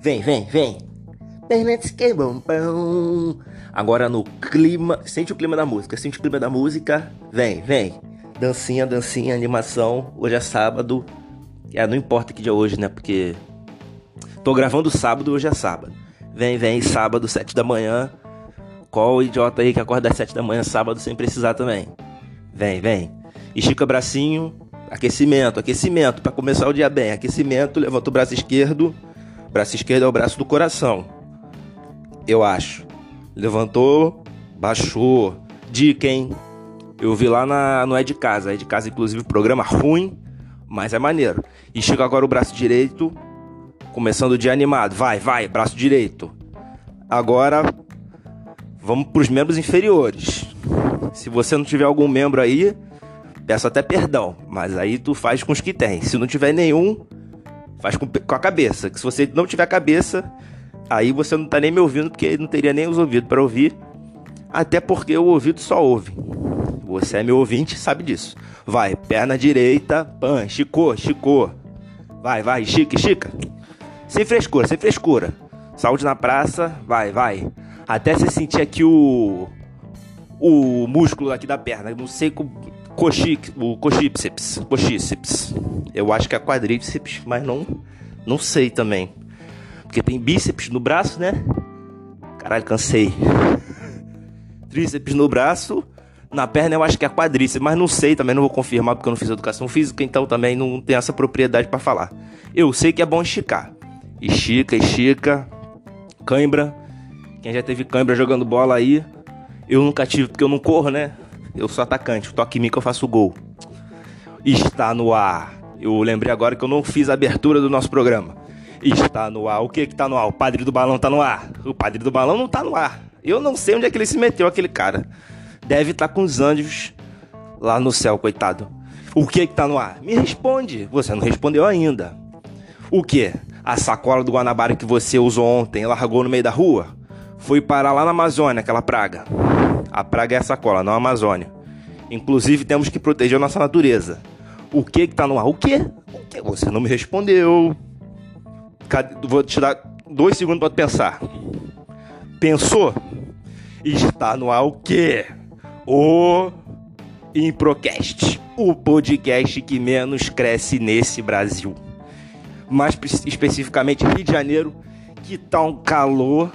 Vem, vem, vem. Agora no clima. Sente o clima da música. Sente o clima da música. Vem, vem. Dancinha, dancinha, animação. Hoje é sábado. É, não importa que dia é hoje, né? Porque. Tô gravando sábado, hoje é sábado. Vem, vem, sábado, sete da manhã. Qual o idiota aí que acorda às sete da manhã sábado sem precisar também? Vem, vem. Estica o bracinho. Aquecimento, aquecimento. para começar o dia bem. Aquecimento. Levanta o braço esquerdo. Braço esquerdo é o braço do coração. Eu acho. Levantou, baixou. Dica, hein? Eu vi lá na, no É de Casa. É de Casa, inclusive, programa ruim, mas é maneiro. E chega agora o braço direito, começando o dia animado. Vai, vai, braço direito. Agora, vamos para os membros inferiores. Se você não tiver algum membro aí, peço até perdão, mas aí tu faz com os que tem. Se não tiver nenhum, Faz com, com a cabeça. Que se você não tiver cabeça, aí você não tá nem me ouvindo, porque não teria nem os ouvidos para ouvir. Até porque o ouvido só ouve. Você é meu ouvinte, sabe disso. Vai, perna direita, pan, chicou, chicou. Vai, vai, chica, chica. Sem frescura, sem frescura. Saúde na praça, vai, vai. Até você sentir aqui o. O músculo aqui da perna. Não sei como coxi, o coxíceps, coxíceps. Eu acho que é quadríceps, mas não, não sei também. Porque tem bíceps no braço, né? Caralho, cansei. Tríceps no braço, na perna eu acho que é quadríceps, mas não sei também, não vou confirmar porque eu não fiz educação física, então também não tenho essa propriedade para falar. Eu sei que é bom esticar. Estica, estica. Cãibra. Quem já teve cãibra jogando bola aí, eu nunca tive porque eu não corro, né? Eu sou atacante, toque em mim que eu faço gol. Está no ar. Eu lembrei agora que eu não fiz a abertura do nosso programa. Está no ar. O que que tá no ar? O padre do balão tá no ar. O padre do balão não tá no ar. Eu não sei onde é que ele se meteu, aquele cara. Deve estar tá com os anjos lá no céu, coitado. O que que tá no ar? Me responde. Você não respondeu ainda. O que? A sacola do Guanabara que você usou ontem largou no meio da rua? Foi parar lá na Amazônia, aquela praga. A praga é a sacola, não a Amazônia. Inclusive, temos que proteger a nossa natureza. O que que tá no ar? O quê? O que? Você não me respondeu. Vou te dar dois segundos para pensar. Pensou? Está no ar o quê? O Improcast, o podcast que menos cresce nesse Brasil. Mais especificamente Rio de Janeiro, que tá um calor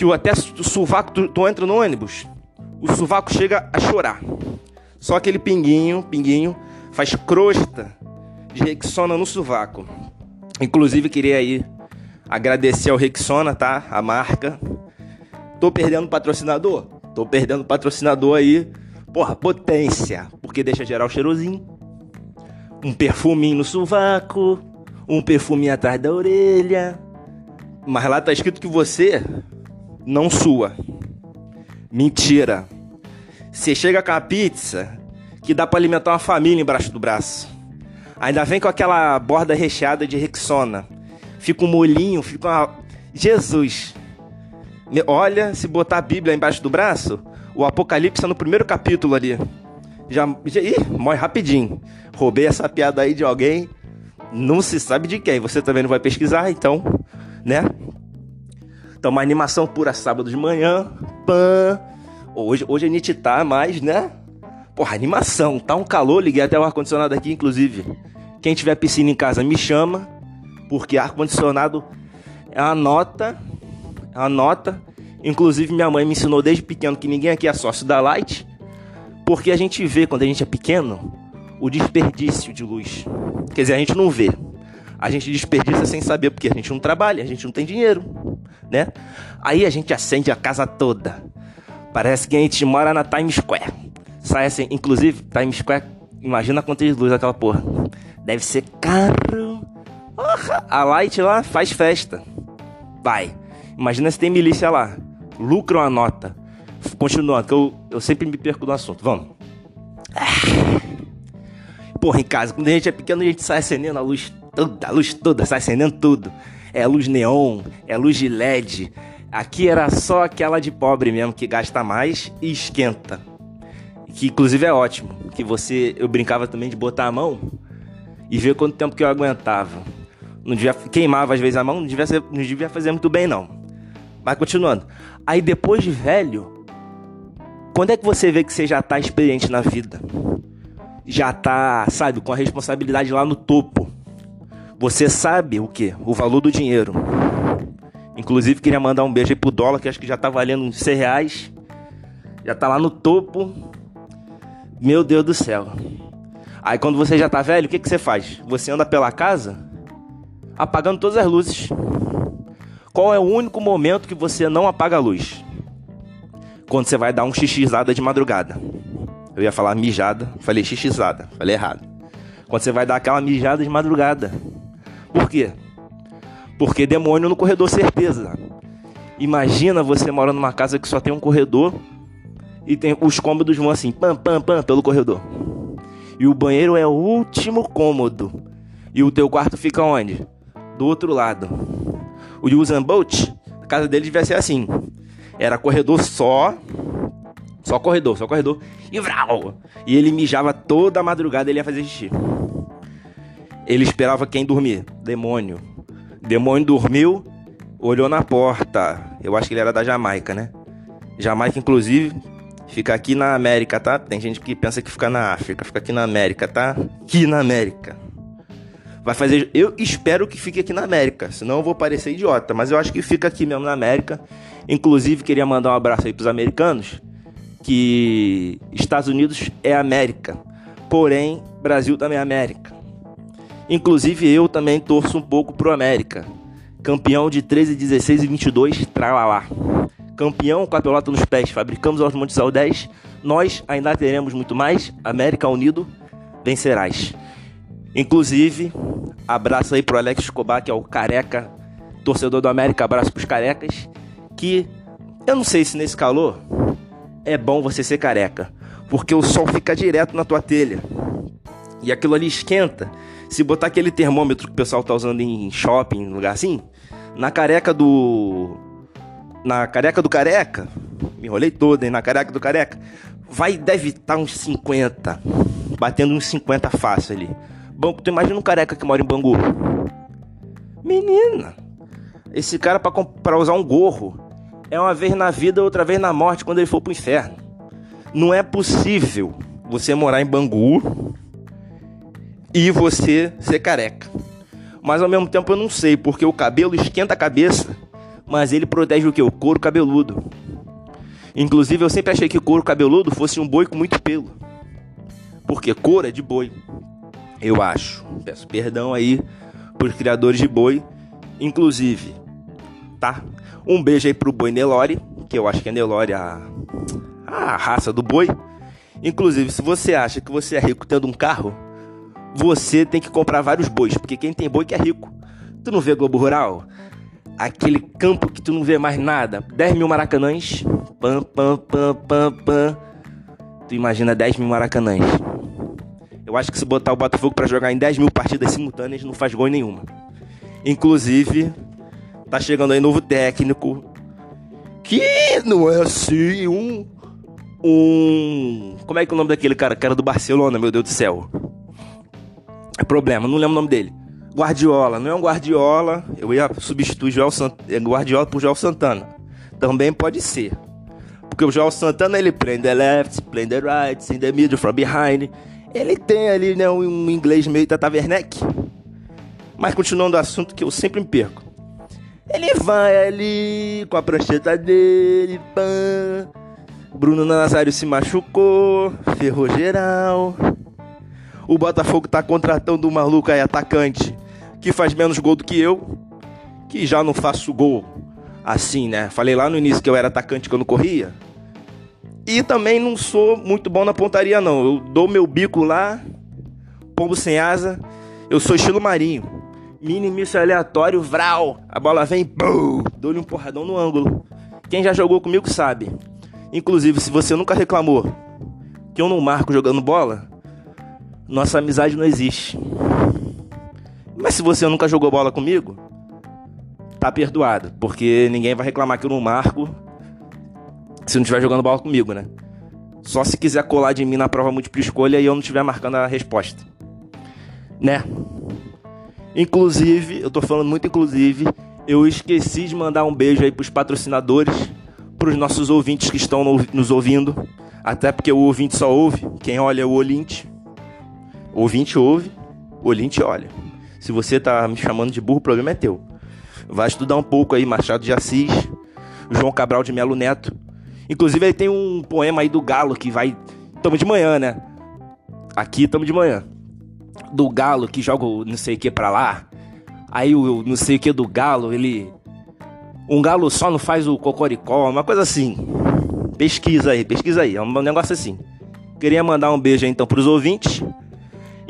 que até o sovaco, tu, tu entra no ônibus, o sovaco chega a chorar. Só aquele pinguinho, pinguinho, faz crosta de Rexona no sovaco. Inclusive, queria aí agradecer ao Rexona, tá? A marca. Tô perdendo patrocinador? Tô perdendo patrocinador aí. Porra, potência. Porque deixa geral cheirosinho. Um perfuminho no sovaco. Um perfuminho atrás da orelha. Mas lá tá escrito que você não sua. Mentira. Você chega com a pizza que dá para alimentar uma família embaixo do braço. Ainda vem com aquela borda recheada de Rexona. Fica um molhinho, fica uma. Jesus! Olha, se botar a Bíblia embaixo do braço, o Apocalipse é no primeiro capítulo ali. Já. já ih, morre rapidinho. Roubei essa piada aí de alguém. Não se sabe de quem. Você também não vai pesquisar, então, né? Então, uma animação pura sábado de manhã. Pã. Hoje, hoje a gente tá mais, né? Porra, animação. Tá um calor. Liguei até o ar-condicionado aqui, inclusive. Quem tiver piscina em casa, me chama. Porque ar-condicionado é uma nota. É uma nota. Inclusive, minha mãe me ensinou desde pequeno que ninguém aqui é sócio da Light. Porque a gente vê, quando a gente é pequeno, o desperdício de luz. Quer dizer, a gente não vê a gente desperdiça sem saber, porque a gente não trabalha, a gente não tem dinheiro, né? Aí a gente acende a casa toda. Parece que a gente mora na Times Square. Sai assim, inclusive, Times Square, imagina quantas luzes aquela porra. Deve ser caro. A Light lá faz festa. Vai. Imagina se tem milícia lá. Lucra uma nota. Continuando, que eu, eu sempre me perco do assunto. Vamos. Ah. Porra, em casa, quando a gente é pequeno, a gente sai acendendo a luz toda, a luz toda, sai acendendo tudo. É luz neon, é luz de LED. Aqui era só aquela de pobre mesmo, que gasta mais e esquenta. Que inclusive é ótimo. Que você. Eu brincava também de botar a mão e ver quanto tempo que eu aguentava. Não devia queimava às vezes a mão, não devia, ser, não devia fazer muito bem não. Mas continuando. Aí depois de velho, quando é que você vê que você já tá experiente na vida? Já tá, sabe, com a responsabilidade lá no topo. Você sabe o que? O valor do dinheiro. Inclusive queria mandar um beijo aí pro dólar, que acho que já tá valendo uns 100 reais. Já tá lá no topo. Meu Deus do céu. Aí quando você já tá velho, o que, que você faz? Você anda pela casa apagando todas as luzes. Qual é o único momento que você não apaga a luz? Quando você vai dar um xixizada de madrugada. Eu ia falar mijada, falei xixizada, falei errado. Quando você vai dar aquela mijada de madrugada. Por quê? Porque demônio no corredor, certeza. Imagina você mora numa casa que só tem um corredor e tem os cômodos vão assim, pam, pam, pam, pelo corredor. E o banheiro é o último cômodo. E o teu quarto fica onde? Do outro lado. O Usain Bolt, a casa dele devia ser assim. Era corredor só. Só corredor, só corredor. E vral! E ele mijava toda a madrugada, ele ia fazer xixi. Ele esperava quem dormir? Demônio. Demônio dormiu, olhou na porta. Eu acho que ele era da Jamaica, né? Jamaica, inclusive, fica aqui na América, tá? Tem gente que pensa que fica na África, fica aqui na América, tá? Aqui na América. Vai fazer. Eu espero que fique aqui na América, senão eu vou parecer idiota. Mas eu acho que fica aqui mesmo na América. Inclusive, queria mandar um abraço aí pros americanos. Que Estados Unidos é América. Porém, Brasil também é América. Inclusive, eu também torço um pouco pro América. Campeão de 13, 16 e 22, tralalá. Campeão com a pelota nos pés, fabricamos aos Montes ao 10. Nós ainda teremos muito mais. América Unido, vencerás. Inclusive, abraço aí pro Alex Escobar, que é o careca, torcedor do América, abraço pros carecas. Que eu não sei se nesse calor é bom você ser careca, porque o sol fica direto na tua telha. E aquilo ali esquenta. Se botar aquele termômetro que o pessoal tá usando em shopping, lugar assim, na careca do. Na careca do careca, me enrolei todo, hein? Na careca do careca, vai, deve estar tá uns 50, batendo uns 50 fácil ali. Bom, tu imagina um careca que mora em Bangu. Menina, esse cara para usar um gorro é uma vez na vida, outra vez na morte quando ele for pro inferno. Não é possível você morar em Bangu e você ser careca. Mas ao mesmo tempo eu não sei, porque o cabelo esquenta a cabeça, mas ele protege o que? O couro cabeludo. Inclusive eu sempre achei que couro cabeludo fosse um boi com muito pelo. Porque couro é de boi eu acho. Peço perdão aí por criadores de boi, inclusive, tá? Um beijo aí pro boi Nelore, que eu acho que é Nelore a, a raça do boi. Inclusive, se você acha que você é rico tendo um carro, você tem que comprar vários bois, porque quem tem boi que é rico. Tu não vê Globo Rural? Aquele campo que tu não vê mais nada. 10 mil maracanãs. Pam, pam, pam, pam, pam. Tu imagina 10 mil maracanãs. Eu acho que se botar o Botafogo para jogar em 10 mil partidas simultâneas, não faz gol nenhuma. Inclusive, tá chegando aí novo técnico. Que não é assim um. Um. Como é que é o nome daquele cara? Cara do Barcelona, meu Deus do céu. É problema, não lembro o nome dele. Guardiola, não é um Guardiola. Eu ia substituir Joel Sant... É Guardiola por Joel Santana. Também pode ser. Porque o Joel Santana ele prende the left, play the right, in the middle, from behind. Ele tem ali, né, um inglês meio Tata Werneck. Mas continuando o assunto que eu sempre me perco. Ele vai ali com a prancheta dele, pã. Bruno Nazário se machucou, ferrou geral. O Botafogo tá contratando um maluco aí, atacante, que faz menos gol do que eu, que já não faço gol assim, né? Falei lá no início que eu era atacante quando corria. E também não sou muito bom na pontaria, não. Eu dou meu bico lá, pombo sem asa. Eu sou estilo marinho. Mini míssil aleatório, vral. A bola vem, dou-lhe um porradão no ângulo. Quem já jogou comigo sabe. Inclusive, se você nunca reclamou que eu não marco jogando bola, nossa amizade não existe. Mas se você nunca jogou bola comigo, tá perdoado, porque ninguém vai reclamar que eu não marco se não estiver jogando bola comigo, né? Só se quiser colar de mim na prova múltipla escolha e eu não estiver marcando a resposta. Né? Inclusive, eu tô falando muito inclusive, eu esqueci de mandar um beijo aí pros patrocinadores, pros nossos ouvintes que estão nos ouvindo. Até porque o ouvinte só ouve, quem olha é o olinte. O ouvinte ouve, o olha. Se você tá me chamando de burro, o problema é teu. Vai estudar um pouco aí, Machado de Assis, João Cabral de Melo Neto. Inclusive, ele tem um poema aí do Galo que vai. Tamo de manhã, né? Aqui tamo de manhã. Do Galo que joga o não sei o que pra lá. Aí o não sei o que do Galo, ele. Um galo só não faz o cocoricó, uma coisa assim. Pesquisa aí, pesquisa aí. É um negócio assim. Queria mandar um beijo aí, então pros ouvintes.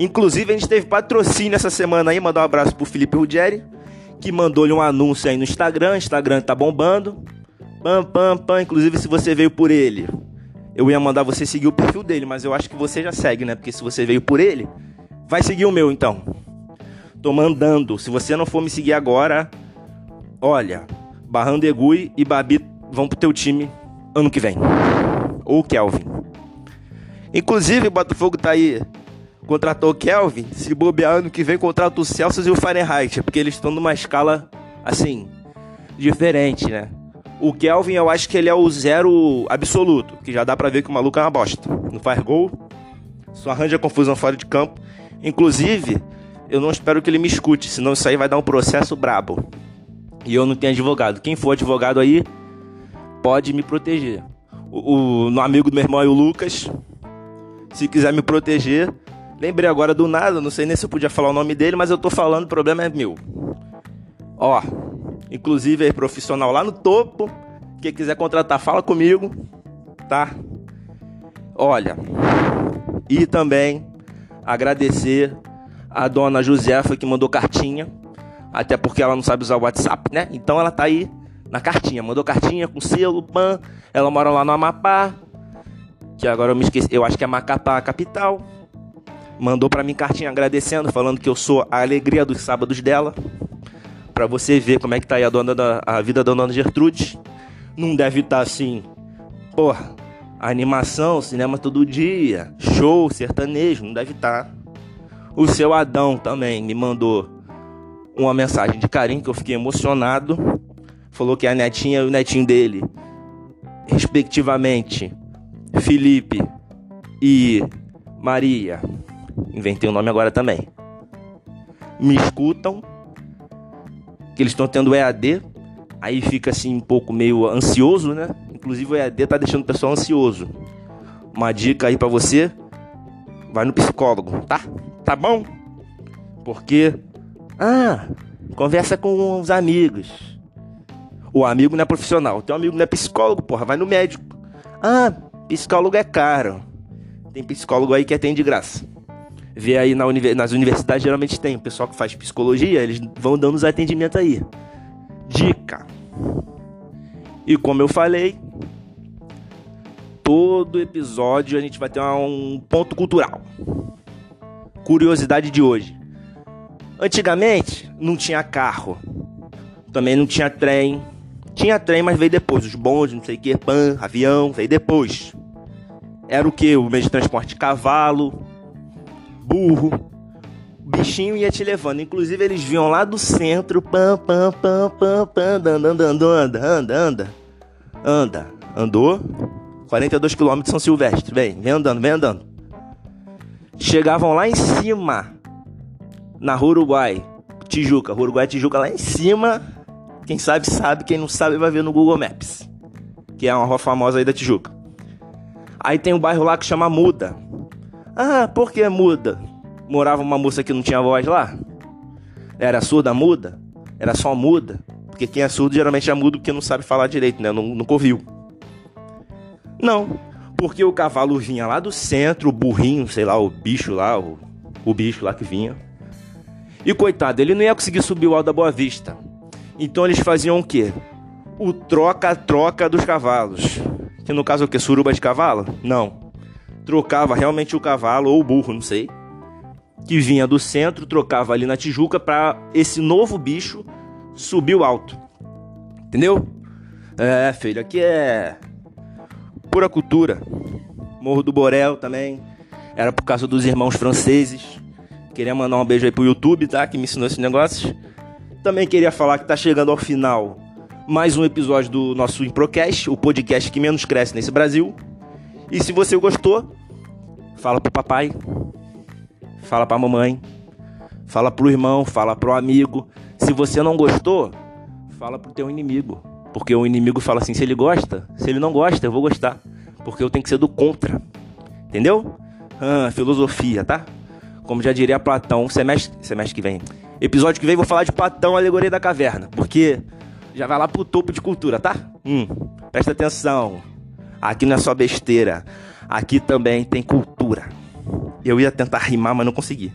Inclusive, a gente teve patrocínio essa semana aí. Mandar um abraço pro Felipe Ruggeri, que mandou-lhe um anúncio aí no Instagram. Instagram tá bombando. Pam, pam, pam. Inclusive, se você veio por ele, eu ia mandar você seguir o perfil dele, mas eu acho que você já segue, né? Porque se você veio por ele, vai seguir o meu então. Tô mandando. Se você não for me seguir agora, olha, Barrando Egui e Babi vão pro teu time ano que vem. Ou Kelvin. Inclusive, o Botafogo tá aí. Contratou o Kelvin. Se bobear ano que vem, contrata o Celsius e o Fahrenheit. Porque eles estão numa escala, assim, diferente, né? O Kelvin, eu acho que ele é o zero absoluto, que já dá para ver que o maluco é uma bosta. Não faz gol, só arranja confusão fora de campo. Inclusive, eu não espero que ele me escute, senão isso aí vai dar um processo brabo. E eu não tenho advogado. Quem for advogado aí, pode me proteger. O, o, amigo do meu irmão é o Lucas. Se quiser me proteger, lembrei agora do nada, não sei nem se eu podia falar o nome dele, mas eu tô falando, o problema é meu. Ó, Inclusive é profissional lá no topo. Quem quiser contratar, fala comigo, tá? Olha, e também agradecer a dona Josefa que mandou cartinha, até porque ela não sabe usar o WhatsApp, né? Então ela tá aí na cartinha, mandou cartinha com selo, pan. Ela mora lá no Amapá, que agora eu me esqueci, eu acho que é Macapá capital. Mandou para mim cartinha agradecendo, falando que eu sou a alegria dos sábados dela para você ver como é que tá aí a, dona da, a vida da dona Gertrude. Não deve estar tá assim, porra, animação, cinema todo dia, show, sertanejo, não deve estar. Tá. O seu Adão também me mandou uma mensagem de carinho que eu fiquei emocionado. Falou que a netinha e o netinho dele, respectivamente, Felipe e Maria, inventei o nome agora também, me escutam que eles estão tendo EAD, aí fica assim um pouco meio ansioso, né? Inclusive o EAD tá deixando o pessoal ansioso. Uma dica aí para você, vai no psicólogo, tá? Tá bom? Porque ah, conversa com os amigos. O amigo não é profissional, o teu amigo não é psicólogo, porra, vai no médico. Ah, psicólogo é caro. Tem psicólogo aí que atende de graça vê aí na uni nas universidades geralmente tem o pessoal que faz psicologia, eles vão dando os atendimentos aí. Dica. E como eu falei, todo episódio a gente vai ter um ponto cultural. Curiosidade de hoje. Antigamente não tinha carro, também não tinha trem. Tinha trem, mas veio depois. Os bondes, não sei o que, pan, avião, veio depois. Era o que? O meio de transporte cavalo, burro. O bichinho ia te levando. Inclusive, eles vinham lá do centro. Pam, pam, pam, pam, pam, andando, andando, anda, anda, anda. Anda. Andou. 42 km de São Silvestre. Vem, vem andando, vem andando. Chegavam lá em cima. Na Rua Uruguai. Tijuca. Rua Uruguai, Tijuca lá em cima. Quem sabe, sabe. Quem não sabe, vai ver no Google Maps. Que é uma rua famosa aí da Tijuca. Aí tem um bairro lá que chama Muda. Ah, por que muda? Morava uma moça que não tinha voz lá? Era surda muda? Era só muda? Porque quem é surdo geralmente é mudo porque não sabe falar direito, né? Nunca ouviu. Não, porque o cavalo vinha lá do centro, o burrinho, sei lá, o bicho lá, o, o bicho lá que vinha. E coitado, ele não ia conseguir subir o Alto da Boa Vista. Então eles faziam o quê? O troca-troca dos cavalos. Que no caso é o que? Suruba de cavalo? Não trocava realmente o cavalo ou o burro, não sei, que vinha do centro, trocava ali na Tijuca para esse novo bicho subir o alto. Entendeu? É, filho, aqui é pura cultura. Morro do Borel também. Era por causa dos irmãos franceses que Queria mandar um beijo aí pro YouTube, tá? Que me ensinou esses negócios. Também queria falar que tá chegando ao final mais um episódio do nosso Improcast, o podcast que menos cresce nesse Brasil. E se você gostou, fala pro papai, fala pra mamãe, fala pro irmão, fala pro amigo. Se você não gostou, fala pro teu inimigo. Porque o inimigo fala assim, se ele gosta, se ele não gosta, eu vou gostar. Porque eu tenho que ser do contra. Entendeu? Ah, filosofia, tá? Como já diria Platão, semestre, semestre que vem. Episódio que vem vou falar de Platão, alegoria da caverna. Porque já vai lá pro topo de cultura, tá? Hum, presta atenção. Aqui não é só besteira. Aqui também tem cultura. Eu ia tentar rimar, mas não consegui.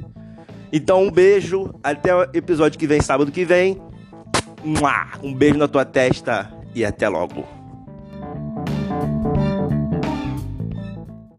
Então, um beijo. Até o episódio que vem, sábado que vem. Um beijo na tua testa e até logo.